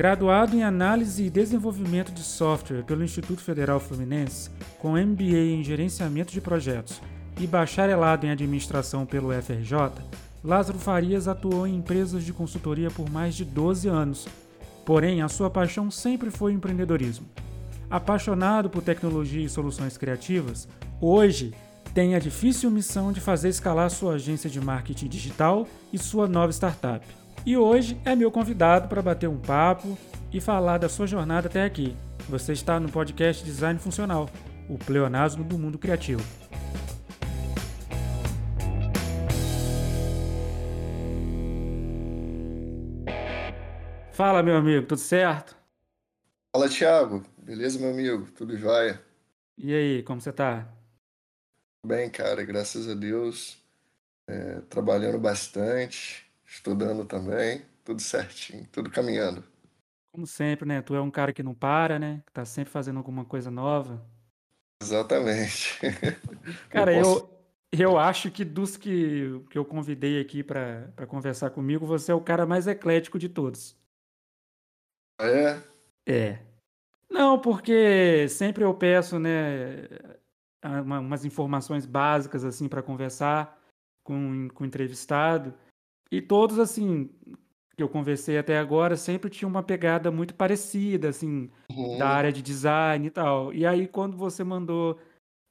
Graduado em Análise e Desenvolvimento de Software pelo Instituto Federal Fluminense, com MBA em Gerenciamento de Projetos e bacharelado em Administração pelo FRJ, Lázaro Farias atuou em empresas de consultoria por mais de 12 anos. Porém, a sua paixão sempre foi o empreendedorismo. Apaixonado por tecnologia e soluções criativas, hoje tem a difícil missão de fazer escalar sua agência de marketing digital e sua nova startup. E hoje é meu convidado para bater um papo e falar da sua jornada até aqui. Você está no podcast Design Funcional, o pleonasmo do mundo criativo. Fala, meu amigo, tudo certo? Fala, Thiago. Beleza, meu amigo? Tudo jóia? E aí, como você tá? Bem, cara, graças a Deus. É, trabalhando bastante, estudando também, tudo certinho, tudo caminhando. Como sempre, né? Tu é um cara que não para, né? Que tá sempre fazendo alguma coisa nova. Exatamente. Cara, eu, posso... eu, eu acho que dos que, que eu convidei aqui para conversar comigo, você é o cara mais eclético de todos. Ah, é? É. Não, porque sempre eu peço, né, uma, umas informações básicas assim para conversar com, com o entrevistado. E todos, assim, que eu conversei até agora, sempre tinha uma pegada muito parecida, assim, uhum. da área de design e tal. E aí, quando você mandou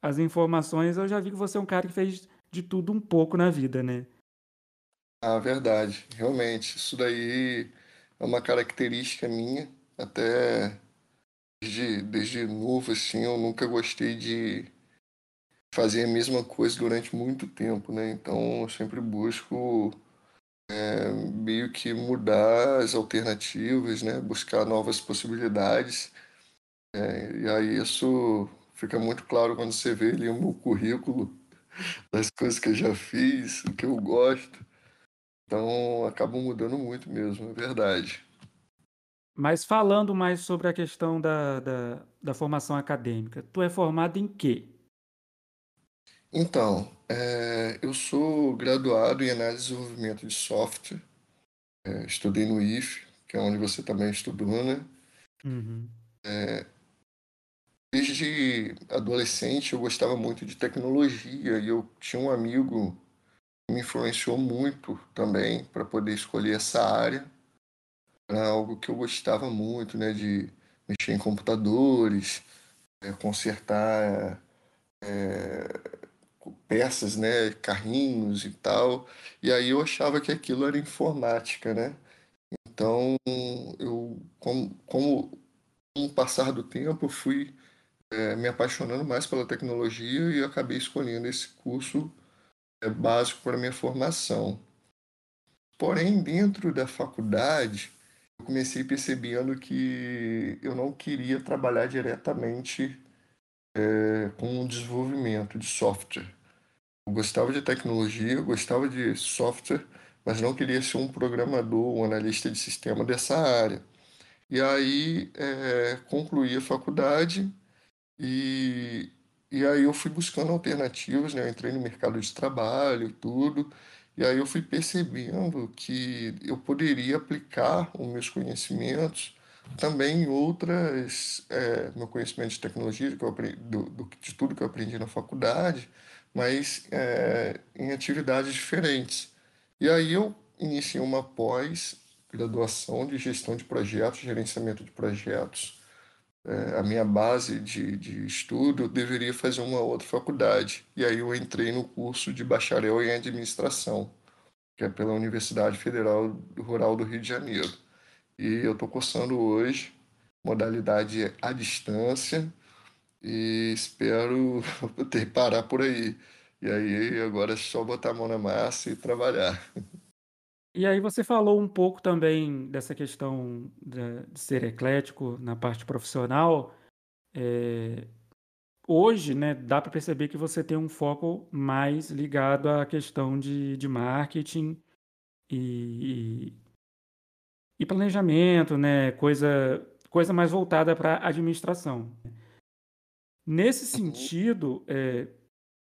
as informações, eu já vi que você é um cara que fez de tudo um pouco na vida, né? Ah, verdade. Realmente. Isso daí é uma característica minha. Até desde, desde novo, assim, eu nunca gostei de fazer a mesma coisa durante muito tempo, né? Então, eu sempre busco é, meio que mudar as alternativas, né? Buscar novas possibilidades. É, e aí isso fica muito claro quando você vê ali o meu currículo das coisas que eu já fiz, o que eu gosto. Então, acaba mudando muito mesmo, é verdade. Mas falando mais sobre a questão da, da, da formação acadêmica, tu é formado em quê? Então, é, eu sou graduado em análise e desenvolvimento de software. É, estudei no IF, que é onde você também estudou, né? Uhum. É, desde adolescente eu gostava muito de tecnologia e eu tinha um amigo que me influenciou muito também para poder escolher essa área. Era algo que eu gostava muito, né? De mexer em computadores, é, consertar é, peças, né, carrinhos e tal. E aí eu achava que aquilo era informática, né? Então, eu, como, como com o passar do tempo, eu fui é, me apaixonando mais pela tecnologia e acabei escolhendo esse curso é, básico para minha formação. Porém, dentro da faculdade, eu comecei percebendo que eu não queria trabalhar diretamente é, com o desenvolvimento de software. Eu gostava de tecnologia, eu gostava de software, mas não queria ser um programador, um analista de sistema dessa área. E aí é, concluí a faculdade e, e aí eu fui buscando alternativas, né? Eu entrei no mercado de trabalho tudo, e aí eu fui percebendo que eu poderia aplicar os meus conhecimentos também em outras, é, meu conhecimento de tecnologia, que eu aprendi, do, do, de tudo que eu aprendi na faculdade, mas é, em atividades diferentes. E aí eu iniciei uma pós-graduação de gestão de projetos, gerenciamento de projetos. É, a minha base de, de estudo, eu deveria fazer uma outra faculdade. E aí eu entrei no curso de bacharel em administração, que é pela Universidade Federal Rural do Rio de Janeiro. E eu estou cursando hoje, modalidade à distância, e espero ter parar por aí. E aí agora é só botar a mão na massa e trabalhar. E aí você falou um pouco também dessa questão de, ser eclético na parte profissional. É, hoje, né, dá para perceber que você tem um foco mais ligado à questão de, de marketing e, e planejamento, né, coisa, coisa mais voltada para administração. Nesse uhum. sentido, é,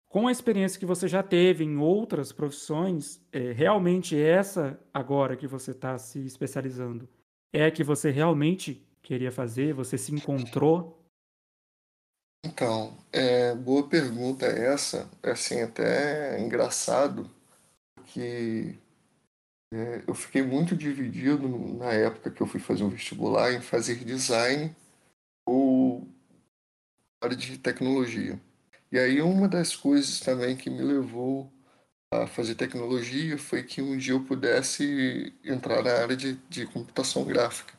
com a experiência que você já teve em outras profissões, é realmente essa agora que você está se especializando, é que você realmente queria fazer? Você se encontrou? Então, é, boa pergunta essa. É assim, até engraçado que é, eu fiquei muito dividido na época que eu fui fazer o vestibular em fazer design ou área de tecnologia. E aí uma das coisas também que me levou a fazer tecnologia foi que um dia eu pudesse entrar na área de, de computação gráfica.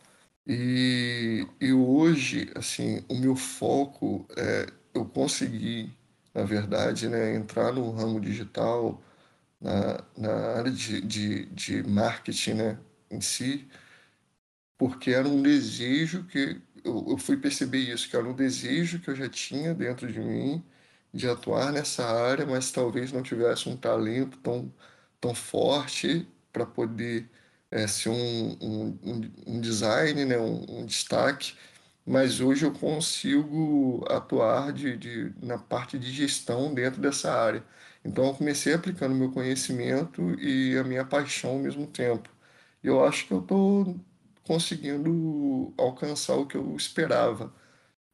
E, e hoje, assim, o meu foco é eu consegui, na verdade, né, entrar no ramo digital, na, na área de, de, de marketing né, em si, porque era um desejo que eu, eu fui perceber isso, que era um desejo que eu já tinha dentro de mim de atuar nessa área, mas talvez não tivesse um talento tão, tão forte para poder é, ser um, um, um, design, né, um, um, destaque, mas hoje eu consigo atuar de, de, na parte de gestão dentro dessa área. Então eu comecei aplicando meu conhecimento e a minha paixão ao mesmo tempo. Eu acho que eu estou conseguindo alcançar o que eu esperava.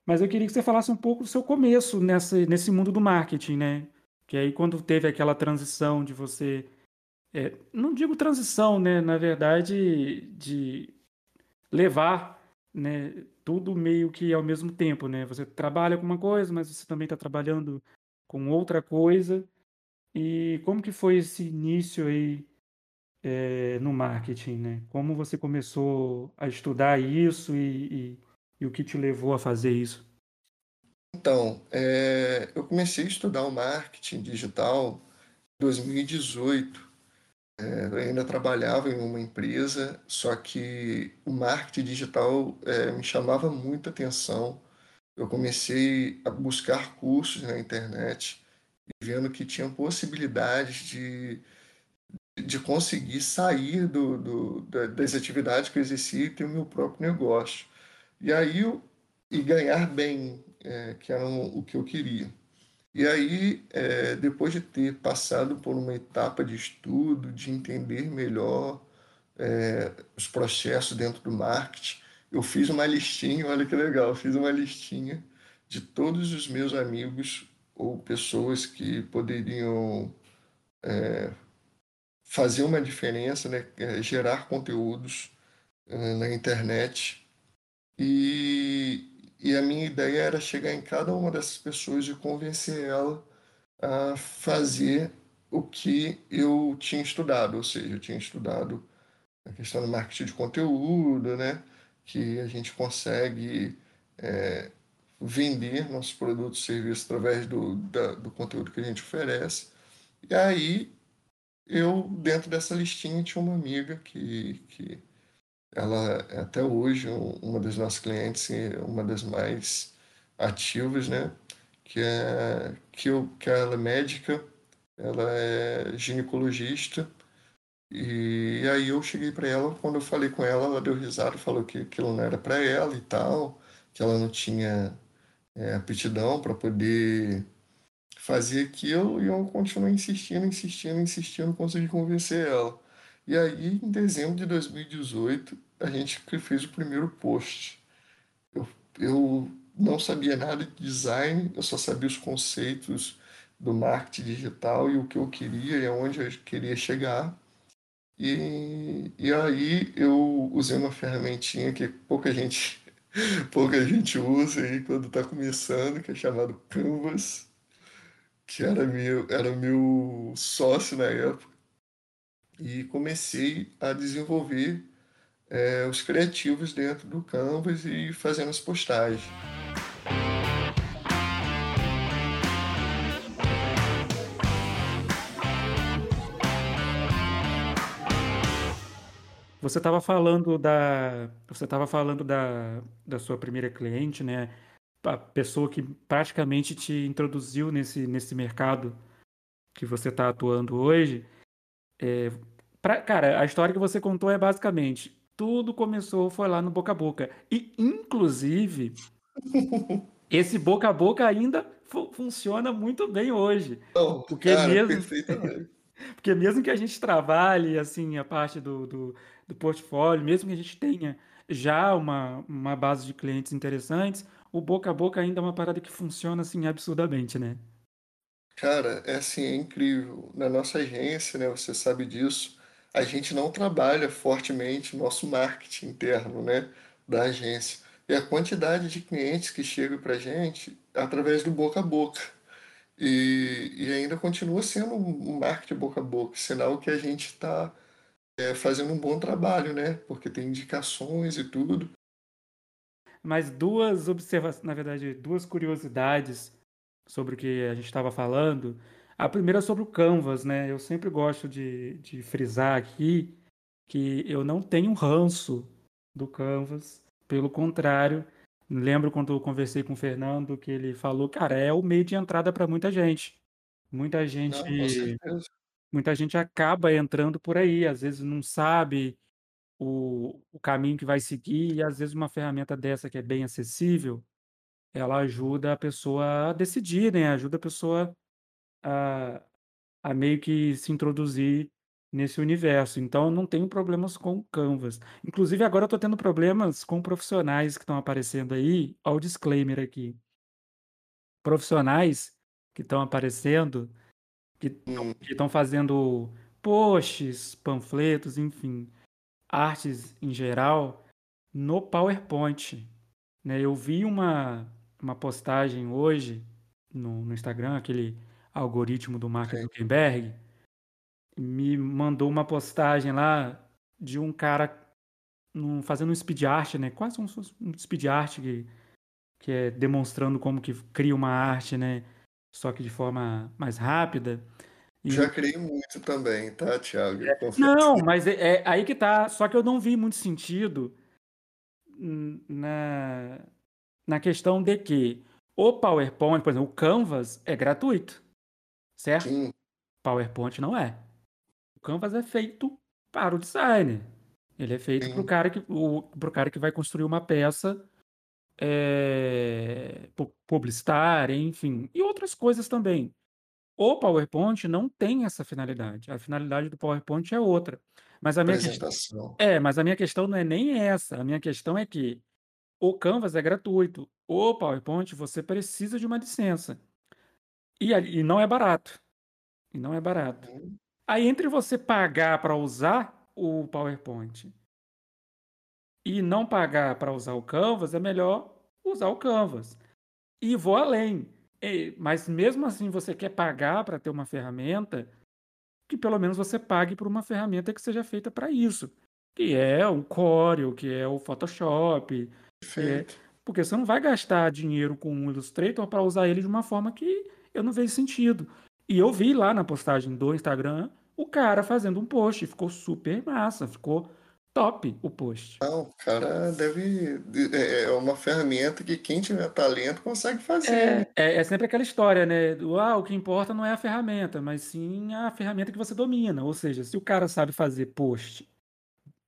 Mas eu queria que você falasse um pouco do seu começo nessa, nesse mundo do marketing, né? Que aí quando teve aquela transição de você. É, não digo transição, né? Na verdade, de levar né, tudo meio que ao mesmo tempo, né? Você trabalha com uma coisa, mas você também está trabalhando com outra coisa. E como que foi esse início aí é, no marketing, né? Como você começou a estudar isso e, e e o que te levou a fazer isso? Então, é, eu comecei a estudar o marketing digital em 2018. É, eu ainda trabalhava em uma empresa, só que o marketing digital é, me chamava muita atenção. Eu comecei a buscar cursos na internet vendo que tinha possibilidades de, de conseguir sair do, do, das atividades que eu exercia e ter o meu próprio negócio. E aí e ganhar bem, é, que era o que eu queria. E aí, é, depois de ter passado por uma etapa de estudo, de entender melhor é, os processos dentro do marketing, eu fiz uma listinha, olha que legal, fiz uma listinha de todos os meus amigos ou pessoas que poderiam é, fazer uma diferença, né, é, gerar conteúdos é, na internet e, e a minha ideia era chegar em cada uma dessas pessoas e convencer ela a fazer o que eu tinha estudado, ou seja, eu tinha estudado a questão do marketing de conteúdo, né? que a gente consegue é, vender nossos produtos e serviços através do, da, do conteúdo que a gente oferece. E aí, eu, dentro dessa listinha, tinha uma amiga que, que ela é até hoje uma das nossas clientes uma das mais ativas, né? Que é que, eu, que ela é médica, ela é ginecologista e, e aí eu cheguei para ela, quando eu falei com ela, ela deu risada, falou que aquilo não era para ela e tal, que ela não tinha é, aptidão para poder fazer aquilo e eu continuei insistindo, insistindo, insistindo, consegui convencer ela. E aí, em dezembro de 2018, a gente fez o primeiro post. Eu, eu não sabia nada de design, eu só sabia os conceitos do marketing digital e o que eu queria e aonde eu queria chegar. E, e aí eu usei uma ferramentinha que pouca gente pouca gente usa aí quando está começando, que é chamado Canvas, que era meu, era meu sócio na época e comecei a desenvolver é, os criativos dentro do Canvas e fazendo as postagens. Você estava falando da você estava falando da, da sua primeira cliente, né? A pessoa que praticamente te introduziu nesse, nesse mercado que você está atuando hoje. É, pra, cara, a história que você contou é basicamente tudo começou, foi lá no boca a boca. E, inclusive, esse boca a boca ainda fu funciona muito bem hoje. Oh, porque cara, mesmo. porque mesmo que a gente trabalhe assim a parte do, do, do, portfólio, mesmo que a gente tenha já uma, uma base de clientes interessantes, o boca a boca ainda é uma parada que funciona assim absurdamente, né? Cara, é assim, é incrível. Na nossa agência, né, você sabe disso, a gente não trabalha fortemente nosso marketing interno, né, da agência. E a quantidade de clientes que chegam para a gente através do boca a boca. E, e ainda continua sendo um marketing boca a boca, sinal que a gente está é, fazendo um bom trabalho, né? Porque tem indicações e tudo. Mas duas observações, na verdade, duas curiosidades sobre o que a gente estava falando. A primeira é sobre o Canvas, né? Eu sempre gosto de, de frisar aqui que eu não tenho ranço do Canvas. Pelo contrário, lembro quando eu conversei com o Fernando que ele falou, cara, é o meio de entrada para muita gente. Muita gente, Não, muita gente acaba entrando por aí, às vezes não sabe o, o caminho que vai seguir, e às vezes uma ferramenta dessa que é bem acessível, ela ajuda a pessoa a decidir, né? Ajuda a pessoa a, a meio que se introduzir nesse universo. Então, eu não tenho problemas com Canvas. Inclusive, agora eu estou tendo problemas com profissionais que estão aparecendo aí. Olha o disclaimer aqui. Profissionais que estão aparecendo, que Hum, estão fazendo posts, panfletos, enfim, artes em geral, no PowerPoint. Né? Eu vi uma, uma postagem hoje no, no Instagram, aquele algoritmo do Mark. Zuckerberg, me mandou uma postagem lá de um cara num- fazendo um speed art, né? Quase um, um speed art que, que é demonstrando como que cria uma arte, né? Só que de forma mais rápida. Já criei muito também, tá, Thiago? Confesso. não, mas é, é aí que tá. Só que eu não vi muito sentido na, na questão de que o PowerPoint, por exemplo, o Canvas é gratuito, certo? Sim, PowerPoint não é. O Canvas é feito para o designer. Ele é feito para o cara que o pro cara que vai construir uma peça é, pu- publicitária, enfim, e outras coisas também. O PowerPoint não tem essa finalidade. A finalidade do PowerPoint é outra. Mas a minha questão é, mas a minha questão não é nem essa. A minha questão é que o Canvas é gratuito. O PowerPoint você precisa de uma licença. E, e não é barato. E não é barato. Hum, Aí entre você pagar para usar o PowerPoint e não pagar para usar o Canvas, é melhor usar o Canvas. E vou além. E- mas mesmo assim você quer pagar para ter uma ferramenta, que pelo menos você pague por uma ferramenta que seja feita para isso. Que é o Corel, que é o Photoshop, é... Porque você não vai gastar dinheiro com o Illustrator para usar ele de uma forma que eu não vejo sentido. E eu vi lá na postagem do Instagram o cara fazendo um post, ficou super massa, ficou top o post. Não, o cara deve. É é uma ferramenta que quem tiver talento consegue fazer, né? É, é, é sempre aquela história, né? Do, ah, o que importa não é a ferramenta, mas sim a ferramenta que você domina. Ou seja, se o cara sabe fazer post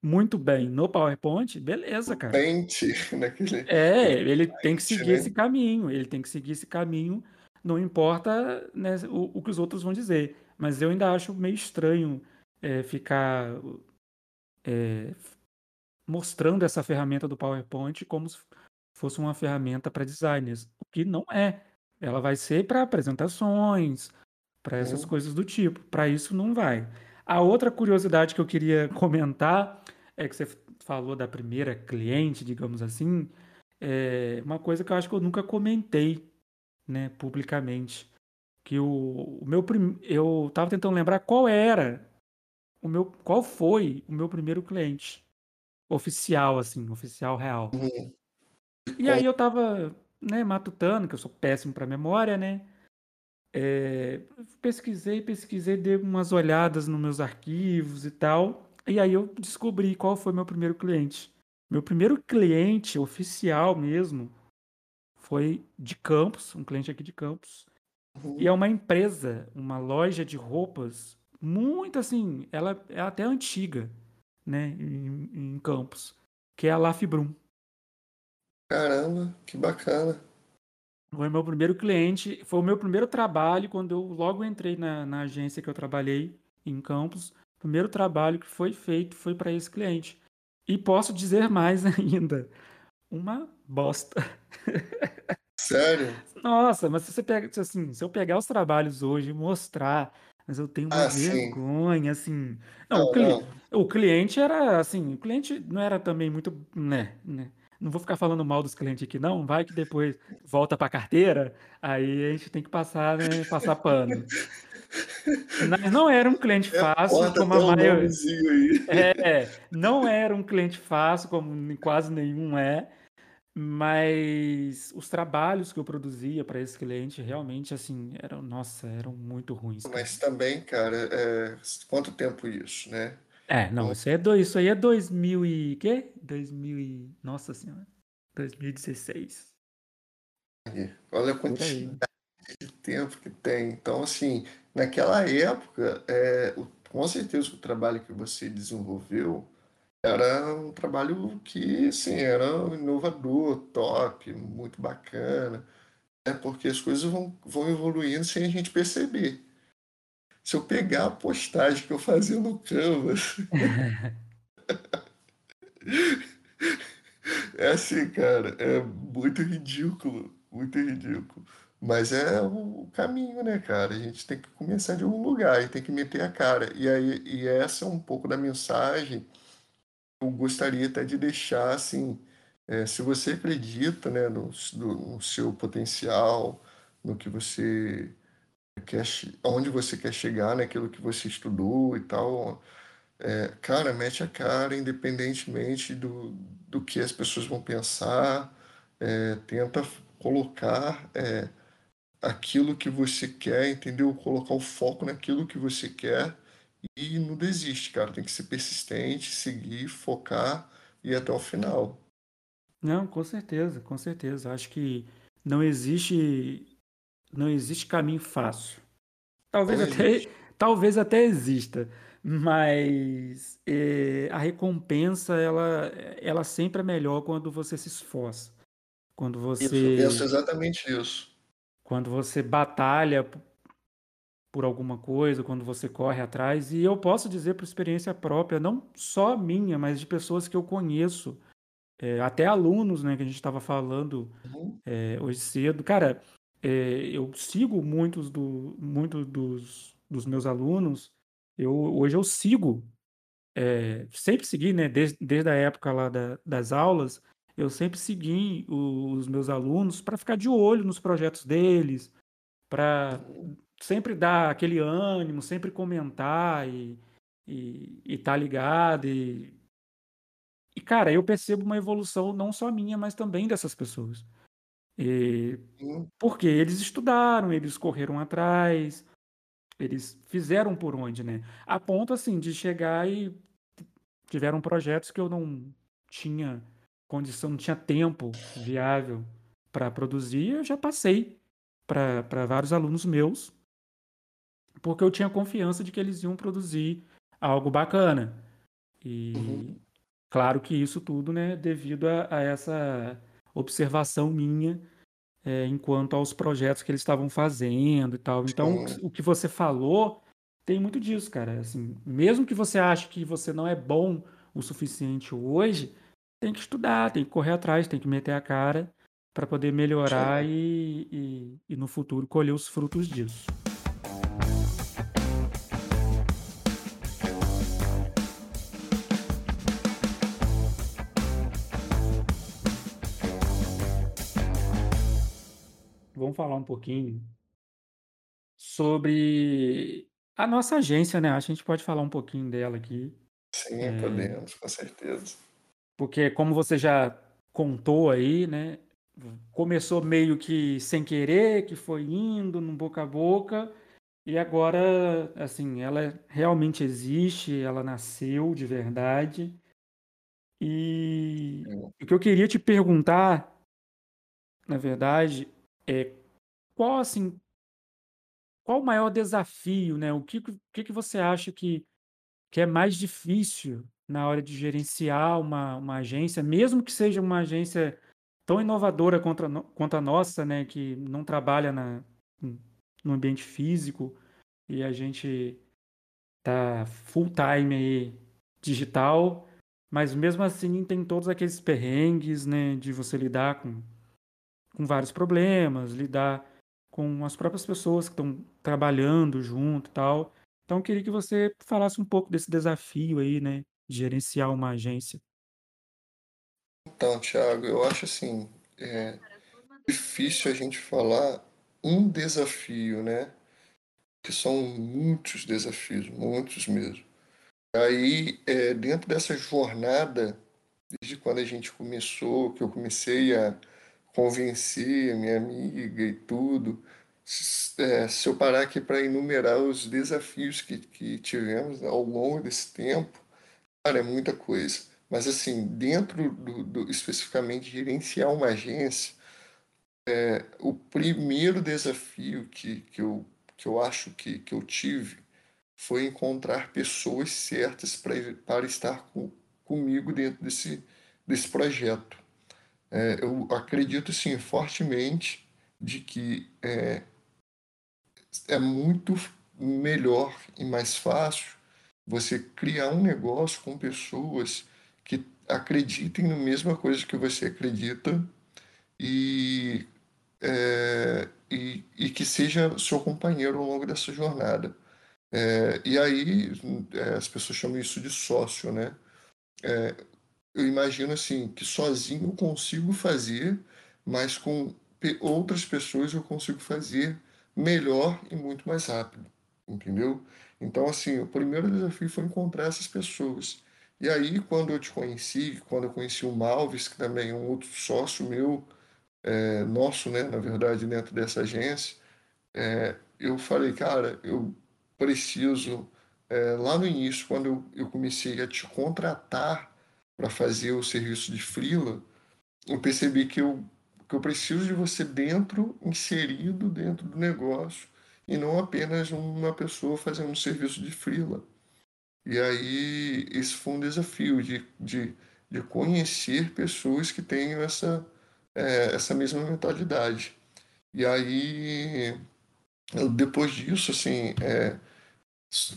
muito bem no PowerPoint, beleza, cara. Pente naquele É, ele tem que seguir esse né? caminho, ele tem que seguir esse caminho, não importa, né, o, o que os outros vão dizer. Mas eu ainda acho meio estranho é, ficar é, mostrando essa ferramenta do PowerPoint como se fosse uma ferramenta para designers, o que não é. Ela vai ser para apresentações, para essas Hum, coisas do tipo. Para isso não vai. A outra curiosidade que eu queria comentar é que você falou da primeira cliente, digamos assim, é uma coisa que eu acho que eu nunca comentei, né, publicamente, que o, o meu prim... eu estava tentando lembrar qual era o meu, qual foi o meu primeiro cliente oficial, assim, oficial real. hum, E aí eu tava, né, matutando, que eu sou péssimo para memória, né? É, pesquisei, pesquisei, dei umas olhadas nos meus arquivos e tal. E aí eu descobri qual foi meu primeiro cliente. Meu primeiro cliente oficial mesmo foi de Campos, um cliente aqui de Campos. E hum. é uma empresa, uma loja de roupas, muito assim, ela é até antiga, né, em, em Campos, que é a Lafibrum. Caramba, que bacana. Foi meu primeiro cliente, foi o meu primeiro trabalho quando eu logo entrei na, na agência que eu trabalhei em Campos. O primeiro trabalho que foi feito foi para esse cliente. E posso dizer mais ainda, uma bosta. Sério? Nossa, mas se você pega, assim, se eu pegar os trabalhos hoje e mostrar, mas eu tenho uma Ah, sim. vergonha, assim. Não, o, Não, cli- não. o cliente era assim, o cliente não era também muito, né, né? Não vou ficar falando mal dos clientes aqui, não. Vai que depois volta para carteira, aí a gente tem que passar, né, passar pano. Mas não era um cliente fácil, Corta como a o maioria. É, não era um cliente fácil, como quase nenhum é, mas os trabalhos que eu produzia para esse cliente realmente, assim, eram, nossa, eram muito ruins, cara. Mas também, cara, é, quanto tempo isso, né? É, não, Então, isso aí é, dois, isso aí é 2000 e... quê? 2000 e... Nossa senhora. 2016. olha a quantidade de tempo que tem. Então, assim, naquela época, é, o- com certeza o trabalho que você desenvolveu era um trabalho que, assim, era inovador, top, muito bacana. É porque as coisas vão, vão evoluindo sem a gente perceber. Se eu pegar a postagem que eu fazia no Canvas, é assim, cara, é muito ridículo, muito ridículo. Mas é o caminho, né, cara? A gente tem que começar de algum lugar e tem que meter a cara. E aí, e essa é um pouco da mensagem eu gostaria até de deixar, assim, é, se você acredita, né, no, no no seu potencial, no que você quer, aonde você quer chegar, naquilo que você estudou e tal, é, cara, mete a cara, independentemente do, do que as pessoas vão pensar, é, tenta colocar é, aquilo que você quer, entendeu? Colocar o foco naquilo que você quer e não desiste, cara. Tem que ser persistente, seguir, focar e ir até o final. Não, com certeza, com certeza. Acho que não existe, não existe caminho fácil. Talvez Não até, existe. talvez até exista, mas é, a recompensa ela, ela sempre é melhor quando você se esforça, quando Isso, eu penso você, exatamente isso. quando você batalha por alguma coisa, quando você corre atrás. E eu posso dizer por experiência própria, não só minha, mas de pessoas que eu conheço, é, até alunos, né, que a gente estava falando Uhum, é, hoje cedo. Cara, é, eu sigo muitos do, muito dos, dos meus alunos. Eu, hoje eu sigo, é, sempre segui, né? Desde, desde a época lá da- das aulas, eu sempre segui os meus alunos para ficar de olho nos projetos deles, para uhum, sempre dar aquele ânimo, sempre comentar e, e, e tá ligado. E, e, cara, eu percebo uma evolução não só minha, mas também dessas pessoas. E Porque eles estudaram, eles correram atrás, eles fizeram por onde, né? A ponto, assim, de chegar e tiveram projetos que eu não tinha condição, não tinha tempo viável para produzir, eu já passei para para vários alunos meus, porque eu tinha confiança de que eles iam produzir algo bacana. E uhum. claro que isso tudo, né, devido a, a essa observação minha é, enquanto aos projetos que eles estavam fazendo e tal. Então, Sim, o que você falou tem muito disso, cara. Assim, mesmo que você ache que você não é bom o suficiente hoje, tem que estudar, tem que correr atrás, tem que meter a cara para poder melhorar e, e, e no futuro colher os frutos disso. Falar um pouquinho sobre a nossa agência, né? Acho que a gente pode falar um pouquinho dela aqui. Sim, podemos, com certeza. Porque como você já contou aí, né? Começou meio que sem querer, que foi indo num boca a boca, e agora, assim, ela realmente existe, ela nasceu de verdade. E o que eu queria te perguntar, na verdade, é qual assim, qual o maior desafio, né? O que, que que você acha que que é mais difícil na hora de gerenciar uma, uma agência, mesmo que seja uma agência tão inovadora quanto a, no- quanto a nossa, né, que não trabalha na, no ambiente físico e a gente tá full time aí digital. mas mesmo assim tem todos aqueles perrengues, né, de você lidar com, com vários problemas, lidar com as próprias pessoas que estão trabalhando junto e tal. Então, eu queria que você falasse um pouco desse desafio aí, né, de gerenciar uma agência. Então, Thiago, eu acho assim, é difícil a gente falar um desafio, né? Que são muitos desafios, muitos mesmo. Aí, é, dentro dessa jornada, desde quando a gente começou, que eu comecei a convencer minha amiga e tudo, é, se eu parar aqui para enumerar os desafios que, que tivemos ao longo desse tempo, cara, é muita coisa. Mas, assim, dentro do, do especificamente gerenciar uma agência, é, o primeiro desafio que, que, eu, que eu acho que, que eu tive foi encontrar pessoas certas pra, para estar com, comigo dentro desse, desse projeto. É, eu acredito, sim, fortemente de que é, é muito melhor e mais fácil você criar um negócio com pessoas que acreditem na mesma coisa que você acredita e, é, e, e, que seja seu companheiro ao longo dessa jornada. É, e aí é, as pessoas chamam isso de sócio, né? É, eu imagino assim que sozinho eu consigo fazer, mas com outras pessoas eu consigo fazer melhor e muito mais rápido, entendeu? Então, assim, o primeiro desafio foi encontrar essas pessoas. E aí, quando eu te conheci, quando eu conheci o Malves, que também é um outro sócio meu, é, nosso, né, na verdade, dentro dessa agência, é, eu falei, cara, eu preciso, é, lá no início, quando eu, eu comecei a te contratar para fazer o serviço de freela, eu percebi que eu que eu preciso de você dentro, inserido dentro do negócio, e não apenas uma pessoa fazendo um serviço de freela. E aí, esse foi um desafio de, de, de conhecer pessoas que tenham essa, é, essa mesma mentalidade. E aí, depois disso, assim, é,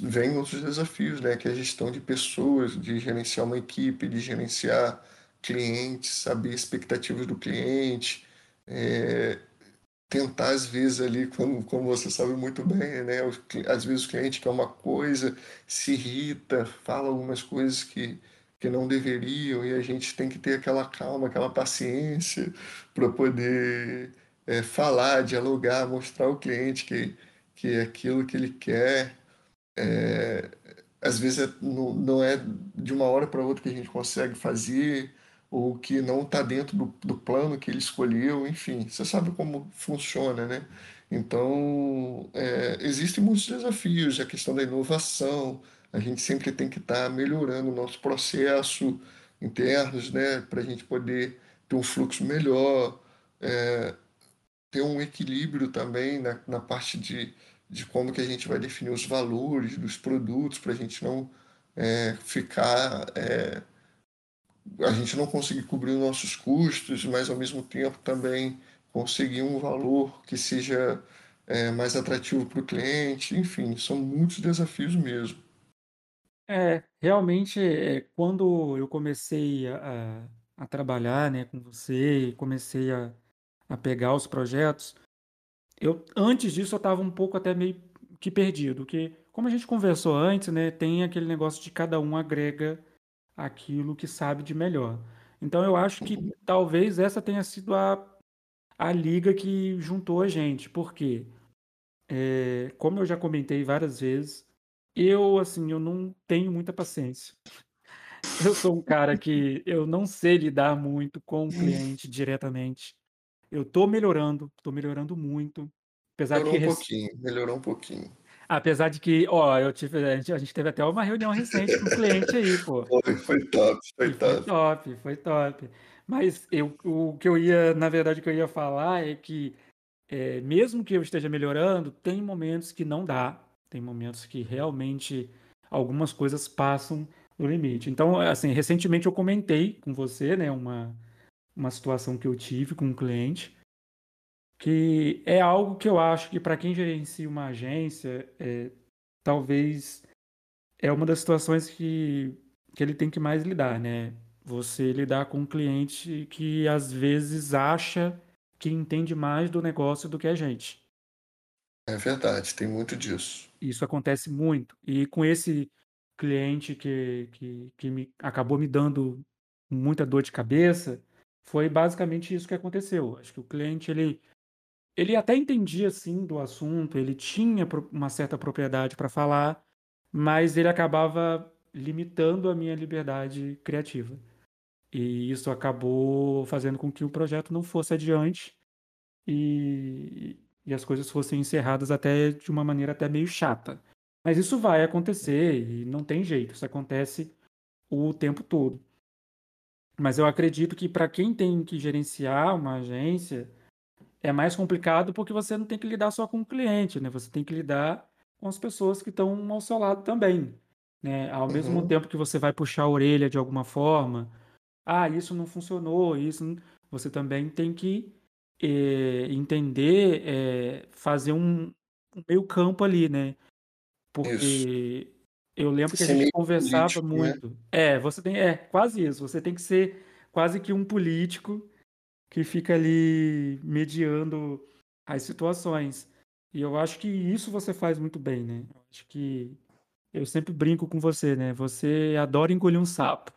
vem outros desafios, né? Que é a gestão de pessoas, de gerenciar uma equipe, de gerenciar clientes, saber expectativas do cliente, é, tentar às vezes ali, como, como você sabe muito bem, né? Às vezes o cliente quer uma coisa, se irrita, fala algumas coisas que, que não deveriam e a gente tem que ter aquela calma, aquela paciência para poder é, falar, dialogar, mostrar ao cliente que, que é aquilo que ele quer. É, às vezes é, não, não é de uma hora para outra que a gente consegue fazer, ou que não está dentro do, do plano que ele escolheu, enfim, você sabe como funciona, né? Então, é, existem muitos desafios, a questão da inovação, a gente sempre tem que estar tá melhorando o nosso processo internos, né, para a gente poder ter um fluxo melhor, é, ter um equilíbrio também na, na parte de, de como que a gente vai definir os valores dos produtos, para a gente não é, ficar é, a gente não conseguir cobrir os nossos custos, mas ao mesmo tempo também conseguir um valor que seja é, mais atrativo para o cliente. Enfim, são muitos desafios mesmo. É, realmente, é, quando eu comecei a, a, trabalhar né, com você comecei a, a pegar os projetos, eu antes disso eu estava um pouco até meio que perdido, que como a gente conversou antes, né, tem aquele negócio de cada um agrega aquilo que sabe de melhor. Então eu acho que talvez essa tenha sido a, a liga que juntou a gente, porque é, como eu já comentei várias vezes, eu assim eu não tenho muita paciência. Eu sou um cara que eu não sei lidar muito com o cliente diretamente. Eu tô melhorando, tô melhorando muito. Apesar melhorou que um pouquinho, melhorou um pouquinho. Apesar de que, ó, eu tive, a gente, a gente teve até uma reunião recente com o cliente aí, pô. Foi, foi top, foi top. Foi top, foi top. Mas eu, o que eu ia, na verdade, o que eu ia falar é que, é, mesmo que eu esteja melhorando, tem momentos que não dá. Tem momentos que realmente algumas coisas passam do limite. Então, assim, recentemente eu comentei com você, né, uma, uma situação que eu tive com um cliente que é algo que eu acho que para quem gerencia uma agência, é, talvez é uma das situações que que ele tem que mais lidar, né? Você lidar com um cliente que às vezes acha que entende mais do negócio do que a gente. É verdade, tem muito disso. Isso acontece muito. E com esse cliente que, que, que me, acabou me dando muita dor de cabeça, foi basicamente isso que aconteceu. Acho que o cliente, ele, ele até entendia, assim, do assunto, ele tinha uma certa propriedade para falar, mas ele acabava limitando a minha liberdade criativa. E isso acabou fazendo com que o projeto não fosse adiante e, e as coisas fossem encerradas até de uma maneira até meio chata. Mas isso vai acontecer e não tem jeito, isso acontece o tempo todo. Mas eu acredito que para quem tem que gerenciar uma agência, é mais complicado porque você não tem que lidar só com o cliente, né? Você tem que lidar com as pessoas que estão ao seu lado também. Né? Ao uhum. mesmo tempo que você vai puxar a orelha de alguma forma, ah, isso não funcionou, isso não... você também tem que é, entender, é, fazer um, um, meio campo ali, né? Porque isso. Eu lembro que a gente conversava político, né? muito. Né? É, você tem, é quase isso. Você tem que ser quase que um político que fica ali mediando as situações. E eu acho que isso você faz muito bem, né? Eu acho que eu sempre brinco com você, né? Você adora engolir um sapo.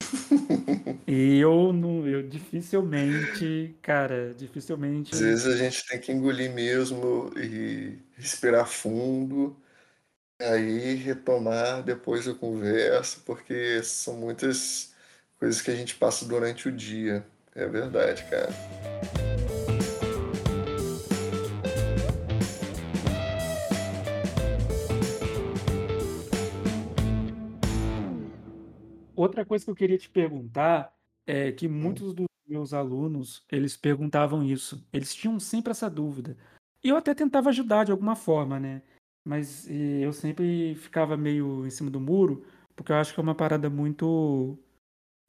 e eu não, eu dificilmente, cara, dificilmente. Às vezes a gente tem que engolir mesmo e respirar fundo, aí retomar depois a conversa, porque são muitas coisas que a gente passa durante o dia. É verdade, cara. Outra coisa que eu queria te perguntar é que hum. muitos dos meus alunos, eles perguntavam isso. Eles tinham sempre essa dúvida. E eu até tentava ajudar de alguma forma, né? Mas eu sempre ficava meio em cima do muro, porque eu acho que é uma parada muito.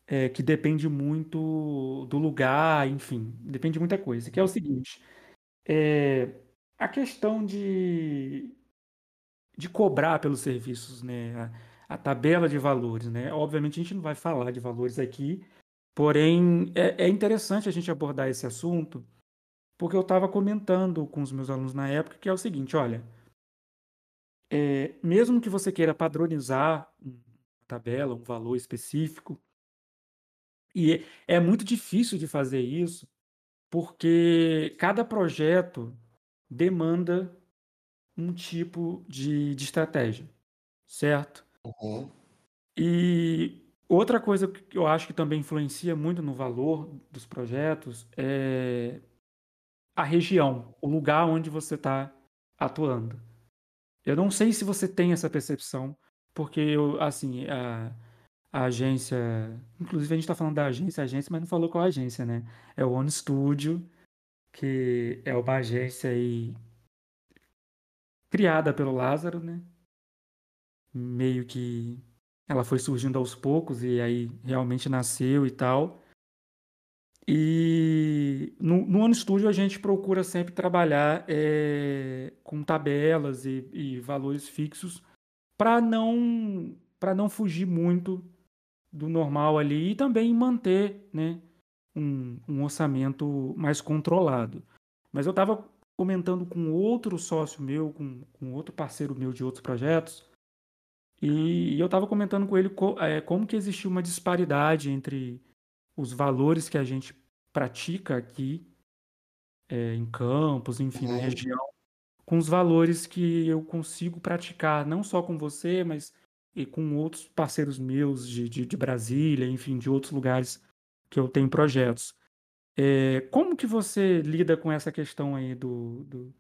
É, que depende muito do lugar, enfim, depende de muita coisa. Que é o seguinte: é, a questão de, de cobrar pelos serviços, né? a tabela de valores, né? Obviamente a gente não vai falar de valores aqui, porém é, é interessante a gente abordar esse assunto, porque eu estava comentando com os meus alunos na época que é o seguinte, olha, é, mesmo que você queira padronizar uma tabela, um valor específico, e é, muito difícil de fazer isso, porque cada projeto demanda um tipo de, de estratégia, certo? Uhum. E outra coisa que eu acho que também influencia muito no valor dos projetos é a região, o lugar onde você está atuando. Eu não sei se você tem essa percepção, porque eu, assim, a, a agência. Inclusive, a gente está falando da agência, agência, mas não falou qual agência, né? É o One Studio, que é uma agência aí criada pelo Lázaro, né? meio que ela foi surgindo aos poucos e aí realmente nasceu e tal. E no, no Ano Studio a gente procura sempre trabalhar é, com tabelas e, e valores fixos para não para não fugir muito do normal ali e também manter né, um, um orçamento mais controlado. Mas eu estava comentando com outro sócio meu, com, com outro parceiro meu de outros projetos, e eu estava comentando com ele é, como que existiu uma disparidade entre os valores que a gente pratica aqui é, em campos, enfim, na uhum. região, com os valores que eu consigo praticar, não só com você, mas e com outros parceiros meus de, de, de Brasília, enfim, de outros lugares que eu tenho projetos. É, como que você lida com essa questão aí do, do,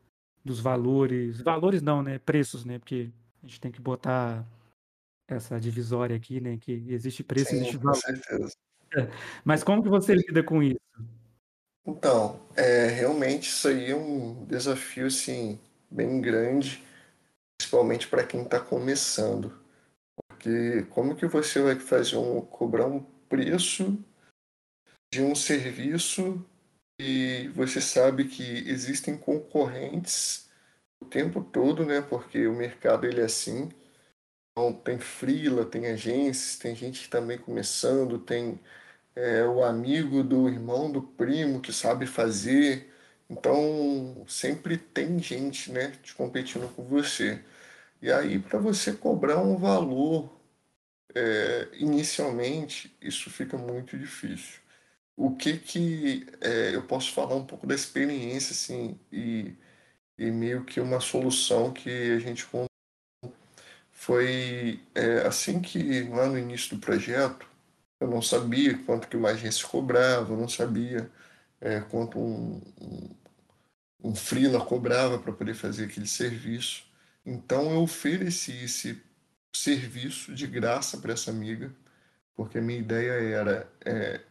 dos valores? Valores não, né? Preços, né? Porque a gente tem que botar essa divisória aqui, né? Que existe preço, Sim, existe valor. Com certeza. Mas como que você lida com isso? Então, é, realmente isso aí é um desafio assim, bem grande, principalmente para quem está começando. Porque como que você vai fazer um cobrar um preço de um serviço e você sabe que existem concorrentes o tempo todo, né? Porque o mercado ele é assim tem frila, tem agências, tem gente também começando, tem é, o amigo do irmão do primo que sabe fazer. Então, sempre tem gente, né, te competindo com você. E aí, para você cobrar um valor é, inicialmente, isso fica muito difícil. O que que é, eu posso falar um pouco da experiência, assim, e, e meio que uma solução que a gente foi é, assim que lá no início do projeto eu não sabia quanto que uma agência cobrava, eu não sabia é, quanto um, um, um freela cobrava para poder fazer aquele serviço. Então eu ofereci esse serviço de graça para essa amiga, porque a minha ideia era é,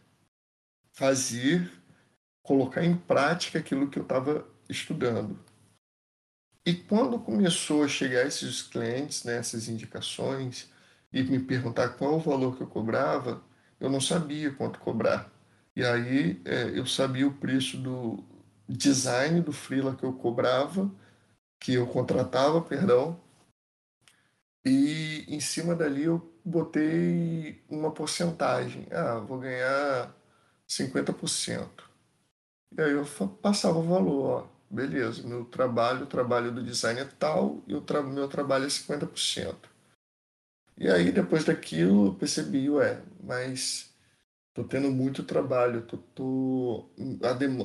fazer, colocar em prática aquilo que eu estava estudando. E quando começou a chegar esses clientes, né, essas indicações, e me perguntar qual o valor que eu cobrava, eu não sabia quanto cobrar. E aí é, eu sabia o preço do design do freela que eu cobrava, que eu contratava, perdão, e em cima dali eu botei uma porcentagem. Ah, vou ganhar 50%. E aí eu passava o valor, ó, beleza, meu trabalho, o trabalho do design é tal e o tra meu trabalho é 50%. E aí depois daquilo eu percebi, ué, mas tô tendo muito trabalho, tô, tô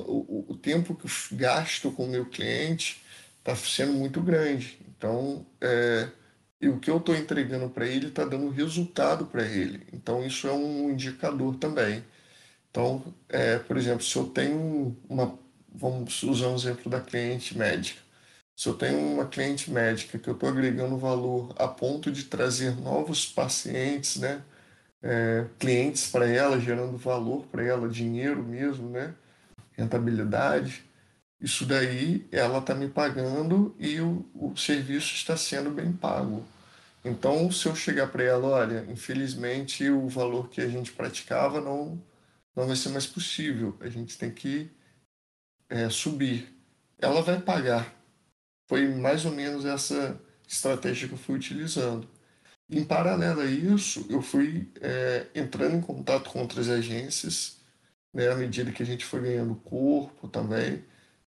o, o tempo que eu gasto com o meu cliente está sendo muito grande. Então, é, e o que eu estou entregando para ele está dando resultado para ele. Então, isso é um indicador também. Então, é, por exemplo, se eu tenho uma. Vamos usar um exemplo da cliente médica. Se eu tenho uma cliente médica que eu estou agregando valor a ponto de trazer novos pacientes, né? É, clientes para ela, gerando valor para ela, dinheiro mesmo, né? rentabilidade, isso daí ela está me pagando e o, o serviço está sendo bem pago. Então, se eu chegar para ela, olha, infelizmente o valor que a gente praticava não, não vai ser mais possível, a gente tem que é, subir. Ela vai pagar. Foi mais ou menos essa estratégia que eu fui utilizando. Em paralelo a isso, eu fui é, entrando em contato com outras agências, né, à medida que a gente foi ganhando corpo também,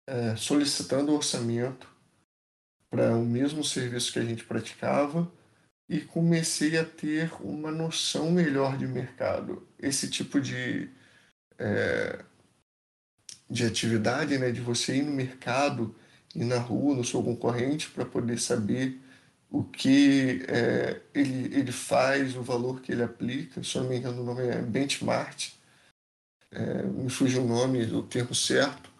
é, solicitando orçamento para o mesmo serviço que a gente praticava e comecei a ter uma noção melhor de mercado. Esse tipo de, é, de atividade, né, de você ir no mercado, ir na rua, no seu concorrente, para poder saber o que é, ele, ele faz, o valor que ele aplica. Se não me engano, o nome é benchmark. É, me fugiu o nome, o termo certo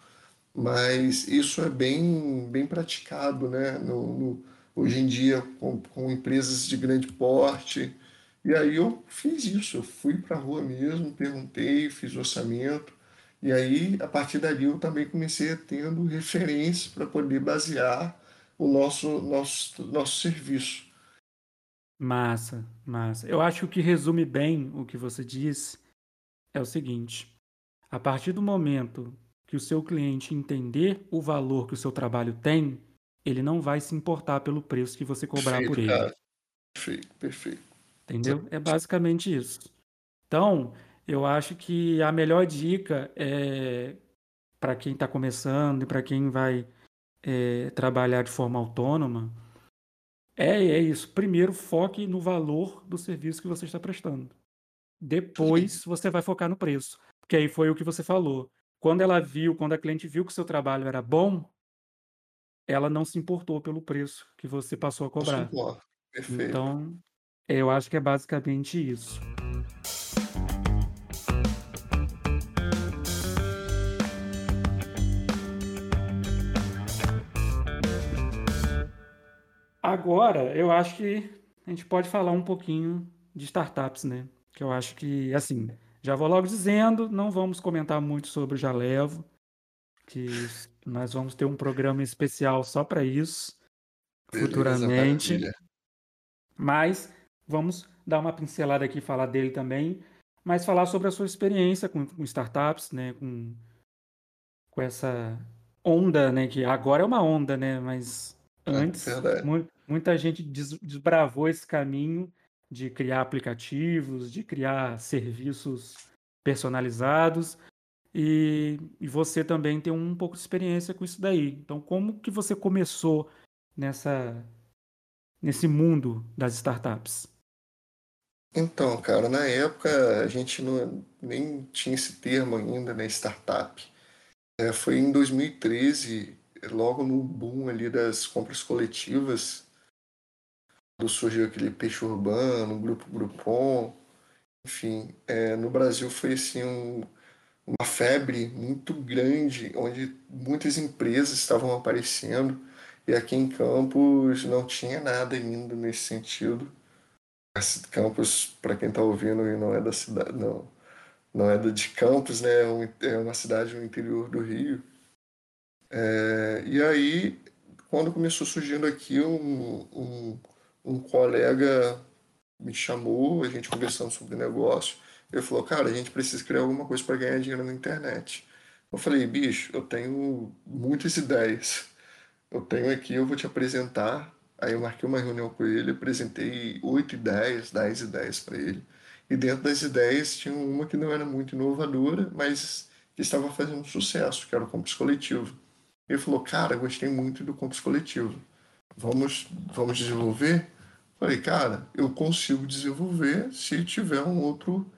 mas isso é bem, bem praticado né? no, no hoje em dia com, com, empresas de grande porte. E aí eu fiz isso, eu fui para a rua mesmo, perguntei, fiz orçamento, e aí a partir dali eu também comecei a tendo referência para poder basear o nosso, nosso, nosso serviço. Massa, massa. Eu acho que o que resume bem o que você disse é o seguinte: a partir do momento que o seu cliente entender o valor que o seu trabalho tem, ele não vai se importar pelo preço que você cobrar perfeito, por ele. Cara. Perfeito, perfeito. Entendeu? É basicamente isso. Então, eu acho que a melhor dica é para quem está começando e para quem vai é, trabalhar de forma autônoma é, é isso. Primeiro, foque no valor do serviço que você está prestando. Depois, você vai focar no preço. Porque aí foi o que você falou. Quando ela viu, quando a cliente viu que o seu trabalho era bom, ela não se importou pelo preço que você passou a cobrar. Perfeito. Então, eu acho que é basicamente isso. Agora, eu acho que a gente pode falar um pouquinho de startups, né? Que eu acho que, assim, já vou logo dizendo, não vamos comentar muito sobre o Jalevo, que nós vamos ter um programa especial só para isso Beleza, futuramente. Maravilha. Mas vamos dar uma pincelada aqui, falar dele também, mas falar sobre a sua experiência com, com startups, né, com, com essa onda, né, que agora é uma onda, né, mas Antes, é mu muita gente des desbravou esse caminho de criar aplicativos, de criar serviços personalizados, e, e você também tem um pouco de experiência com isso daí. Então, como que você começou nessa nesse mundo das startups? Então, cara, na época a gente não, nem tinha esse termo ainda, né, startup. É, foi em 2013, logo no boom ali das compras coletivas, quando surgiu aquele peixe urbano, grupo Groupon, enfim, é, no Brasil foi assim um, uma febre muito grande, onde muitas empresas estavam aparecendo e aqui em Campos não tinha nada ainda nesse sentido. Campos, para quem está ouvindo e não é da cidade, não, não é de Campos, né? É, é uma cidade no interior do Rio. É, e aí, quando começou surgindo aqui, um, um, um colega me chamou, a gente conversando sobre negócio. Ele falou, cara, a gente precisa criar alguma coisa para ganhar dinheiro na internet. Eu falei, bicho, eu tenho muitas ideias. Eu tenho aqui, eu vou te apresentar. Aí eu marquei uma reunião com ele, apresentei oito ideias, dez ideias para ele. E dentro das ideias tinha uma que não era muito inovadora, mas que estava fazendo sucesso, que era o Campus Coletivo. Ele falou, cara, gostei muito do Campus Coletivo. Vamos, vamos desenvolver? Falei, cara, eu consigo desenvolver se tiver um outro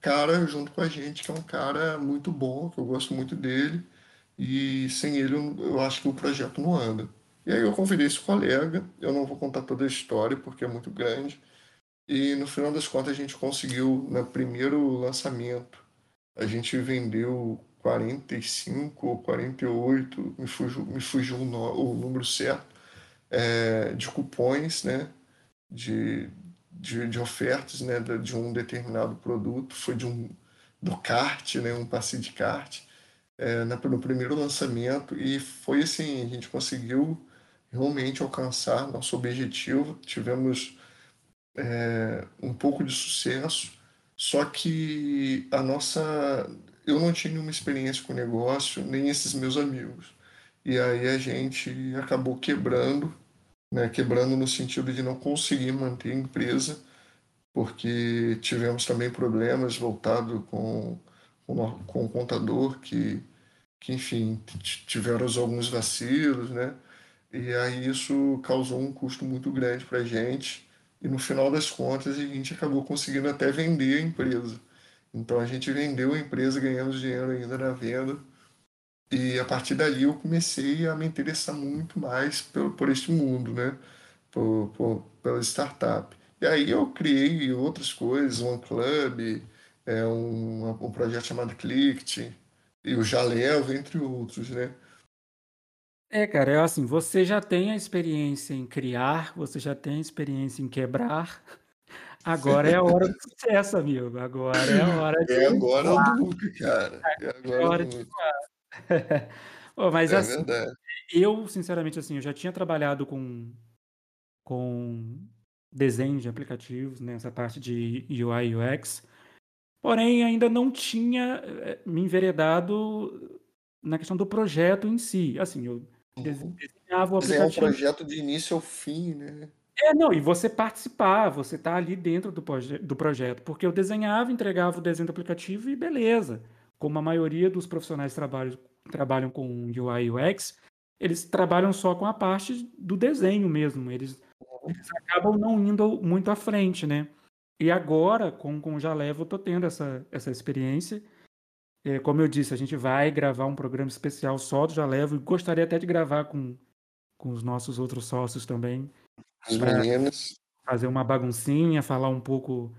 cara junto com a gente, que é um cara muito bom, que eu gosto muito dele, e sem ele eu, eu acho que o projeto não anda. E aí eu convidei esse colega, eu não vou contar toda a história porque é muito grande, e no final das contas a gente conseguiu, no primeiro lançamento, a gente vendeu 45 ou 48, me fugiu, me fugiu o, número certo, é, de cupons, né, de, de, de ofertas né, de um determinado produto, foi de um do kart, né, um passe de kart, é, no primeiro lançamento, e foi assim, a gente conseguiu realmente alcançar nosso objetivo, tivemos é, um pouco de sucesso, só que a nossa, eu não tinha nenhuma experiência com negócio, nem esses meus amigos, e aí a gente acabou quebrando né, quebrando no sentido de não conseguir manter a empresa, porque tivemos também problemas voltados com, com, com o contador, que, que, enfim, tiveram alguns vacilos, né? E aí isso causou um custo muito grande para a gente. E no final das contas, a gente acabou conseguindo até vender a empresa. Então a gente vendeu a empresa, ganhamos dinheiro ainda na venda e a partir dali eu comecei a me interessar muito mais por, por este mundo, né? Por, por, pela startup. E aí eu criei outras coisas, um club, é, um, um projeto chamado Clicked, e o Jalevo, entre outros, né? É, cara, é assim, você já tem a experiência em criar, você já tem a experiência em quebrar. Agora é a hora do sucesso, amigo. Agora é a hora de. É agora ou nunca, cara. É agora é hora de oh, mas É assim, verdade. eu, sinceramente, assim, eu já tinha trabalhado com, com desenho de aplicativos, nessa né, parte de UI e UX, porém ainda não tinha eh, me enveredado na questão do projeto em si. Assim, eu Uhum. desenhava o Desenhar um aplicativo. projeto de início ao fim, né? É, não, e você participar, você tá ali dentro do, proje do projeto, porque eu desenhava, entregava o desenho do aplicativo e beleza como a maioria dos profissionais trabalham, trabalham com UI e UX, eles trabalham só com a parte do desenho mesmo. Eles, eles acabam não indo muito à frente, né? E agora, com, com o Jalevo, eu tô tendo essa, essa experiência. É, como eu disse, a gente vai gravar um programa especial só do Jalevo e gostaria até de gravar com, com os nossos outros sócios também. Os meninos. Fazer uma baguncinha, falar um pouco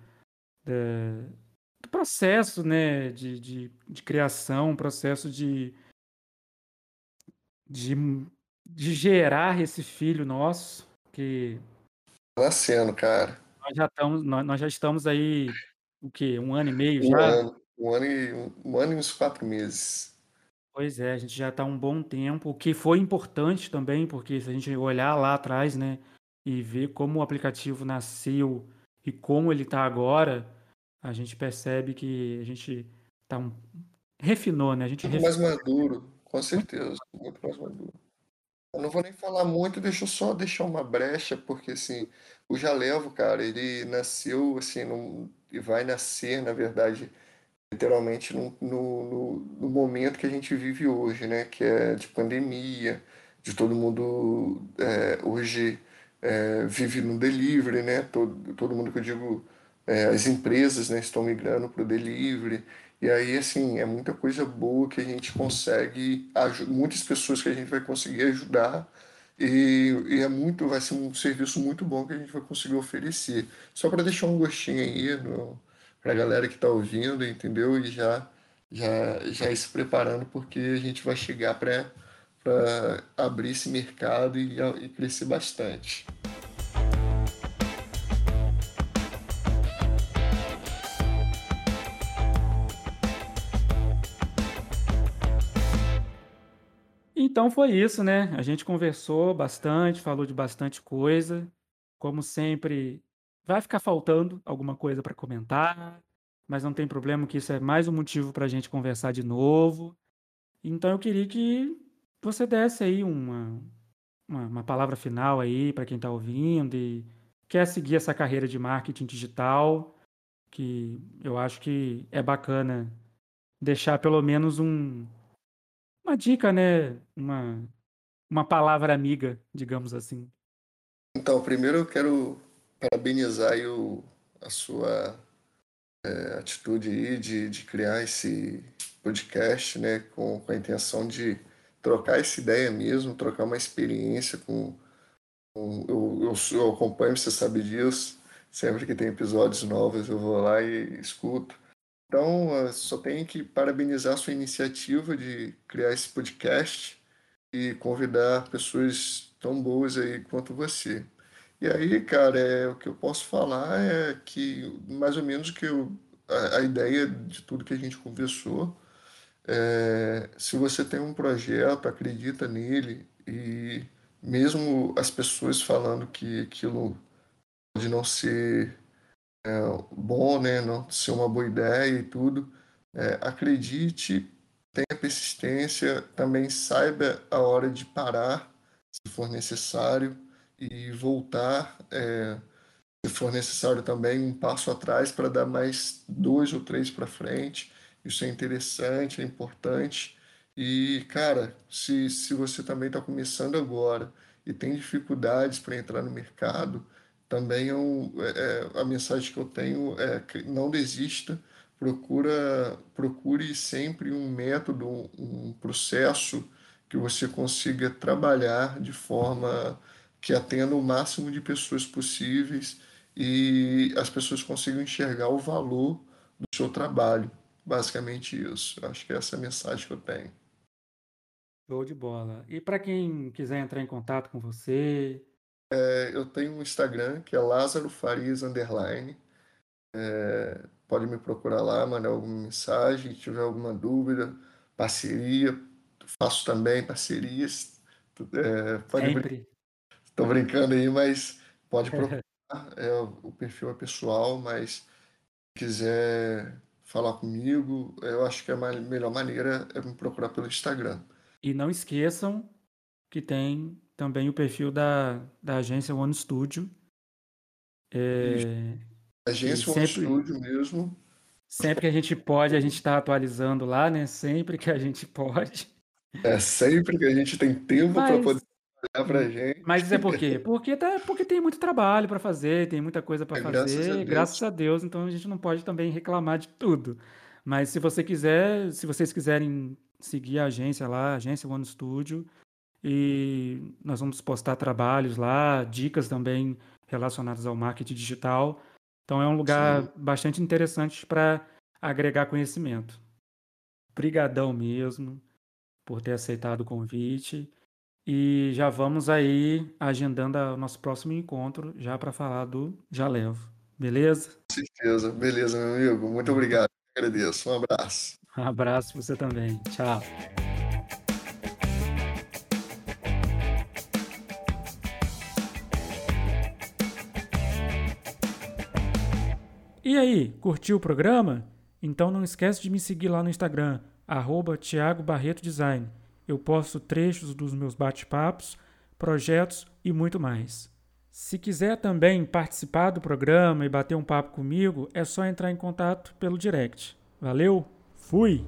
do processo né, de, de, de criação, processo de, de, de gerar esse filho nosso, que nascendo, cara. Nós já estamos, nós, nós já estamos aí o quê? Um ano e meio um já? Ano, um ano e um ano e uns quatro meses. Pois é, a gente já está um bom tempo, o que foi importante também, porque se a gente olhar lá atrás, né, e ver como o aplicativo nasceu e como ele está agora, a gente percebe que a gente tá um, refinou, né? A gente muito mais maduro, com certeza, muito mais maduro. Eu não vou nem falar muito, deixa eu só deixar uma brecha, porque assim, o Jalevo, cara, ele nasceu assim, num, e vai nascer, na verdade, literalmente no, no, no, momento que a gente vive hoje, né? Que é de pandemia, de todo mundo é, hoje é, vive no delivery, né? Todo, todo mundo que eu digo, é, as empresas né, estão migrando para o delivery. E aí, assim, é muita coisa boa que a gente consegue, muitas pessoas que a gente vai conseguir ajudar e, e, é muito, vai ser um serviço muito bom que a gente vai conseguir oferecer. Só para deixar um gostinho aí para a galera que está ouvindo, entendeu? E já, já, já ir se preparando, porque a gente vai chegar para abrir esse mercado e, e crescer bastante. Então foi isso, né? A gente conversou bastante, falou de bastante coisa. Como sempre, vai ficar faltando alguma coisa para comentar, mas não tem problema, que isso é mais um motivo para a gente conversar de novo. Então eu queria que você desse aí uma, uma, uma palavra final aí para quem está ouvindo e quer seguir essa carreira de marketing digital, que eu acho que é bacana deixar pelo menos um, uma dica, né? Uma, uma palavra amiga, digamos assim. Então, primeiro eu quero parabenizar o, a sua é, atitude de, de criar esse podcast, né? Com, com a intenção de trocar essa ideia mesmo, trocar uma experiência com. com eu, eu, eu acompanho, você sabe disso. Sempre que tem episódios novos, eu vou lá e escuto. Então, só tenho que parabenizar a sua iniciativa de criar esse podcast e convidar pessoas tão boas aí quanto você. E aí, cara, é, o que eu posso falar é que, mais ou menos, que eu, a, a ideia de tudo que a gente conversou, é, se você tem um projeto, acredita nele, e mesmo as pessoas falando que aquilo pode não ser é, bom, né, não ser uma boa ideia e tudo. É, acredite, tenha persistência, também saiba a hora de parar, se for necessário, e voltar, é, se for necessário também, um passo atrás para dar mais dois ou três para frente. Isso é interessante, é importante. E, cara, se, se você também está começando agora e tem dificuldades para entrar no mercado, também é, um, é, é, a mensagem que eu tenho é não desista, procura, procure sempre um método, um processo que você consiga trabalhar de forma que atenda o máximo de pessoas possíveis e as pessoas consigam enxergar o valor do seu trabalho. Basicamente isso. Eu acho que essa é a mensagem que eu tenho. Show de bola. E para quem quiser entrar em contato com você, é, eu tenho um Instagram que é Lázaro Farias Underline. É, pode me procurar lá, mandar alguma mensagem, se tiver alguma dúvida, parceria, faço também parcerias. É, pode Sempre. Estou brincando aí, mas pode procurar. é, o perfil é pessoal, mas se quiser falar comigo, eu acho que a melhor maneira é me procurar pelo Instagram. E não esqueçam que tem também o perfil da, da agência One Studio. É, agência One Studio mesmo. Sempre que a gente pode, a gente está atualizando lá, né? Sempre que a gente pode. É sempre que a gente tem tempo para poder olhar para a gente. Mas é por quê? Porque, tá, porque tem muito trabalho para fazer, tem muita coisa para é, fazer, graças a, graças a Deus, então a gente não pode também reclamar de tudo. Mas se você quiser, se vocês quiserem seguir a agência lá, agência One Studio, e nós vamos postar trabalhos lá, dicas também relacionadas ao marketing digital. Então é um lugar Sim. bastante interessante para agregar conhecimento. Obrigadão mesmo por ter aceitado o convite. E já vamos aí agendando o nosso próximo encontro já para falar do Já Levo. Beleza? Com certeza. Beleza, meu amigo. Muito obrigado. Agradeço. Um abraço. Um abraço para você também. Tchau. E aí, curtiu o programa? Então não esquece de me seguir lá no Instagram, arroba Thiago Barreto Design. Eu posto trechos dos meus bate-papos projetos e muito mais. Se quiser também participar do programa e bater um papo comigo, é só entrar em contato pelo direct. Valeu, fui!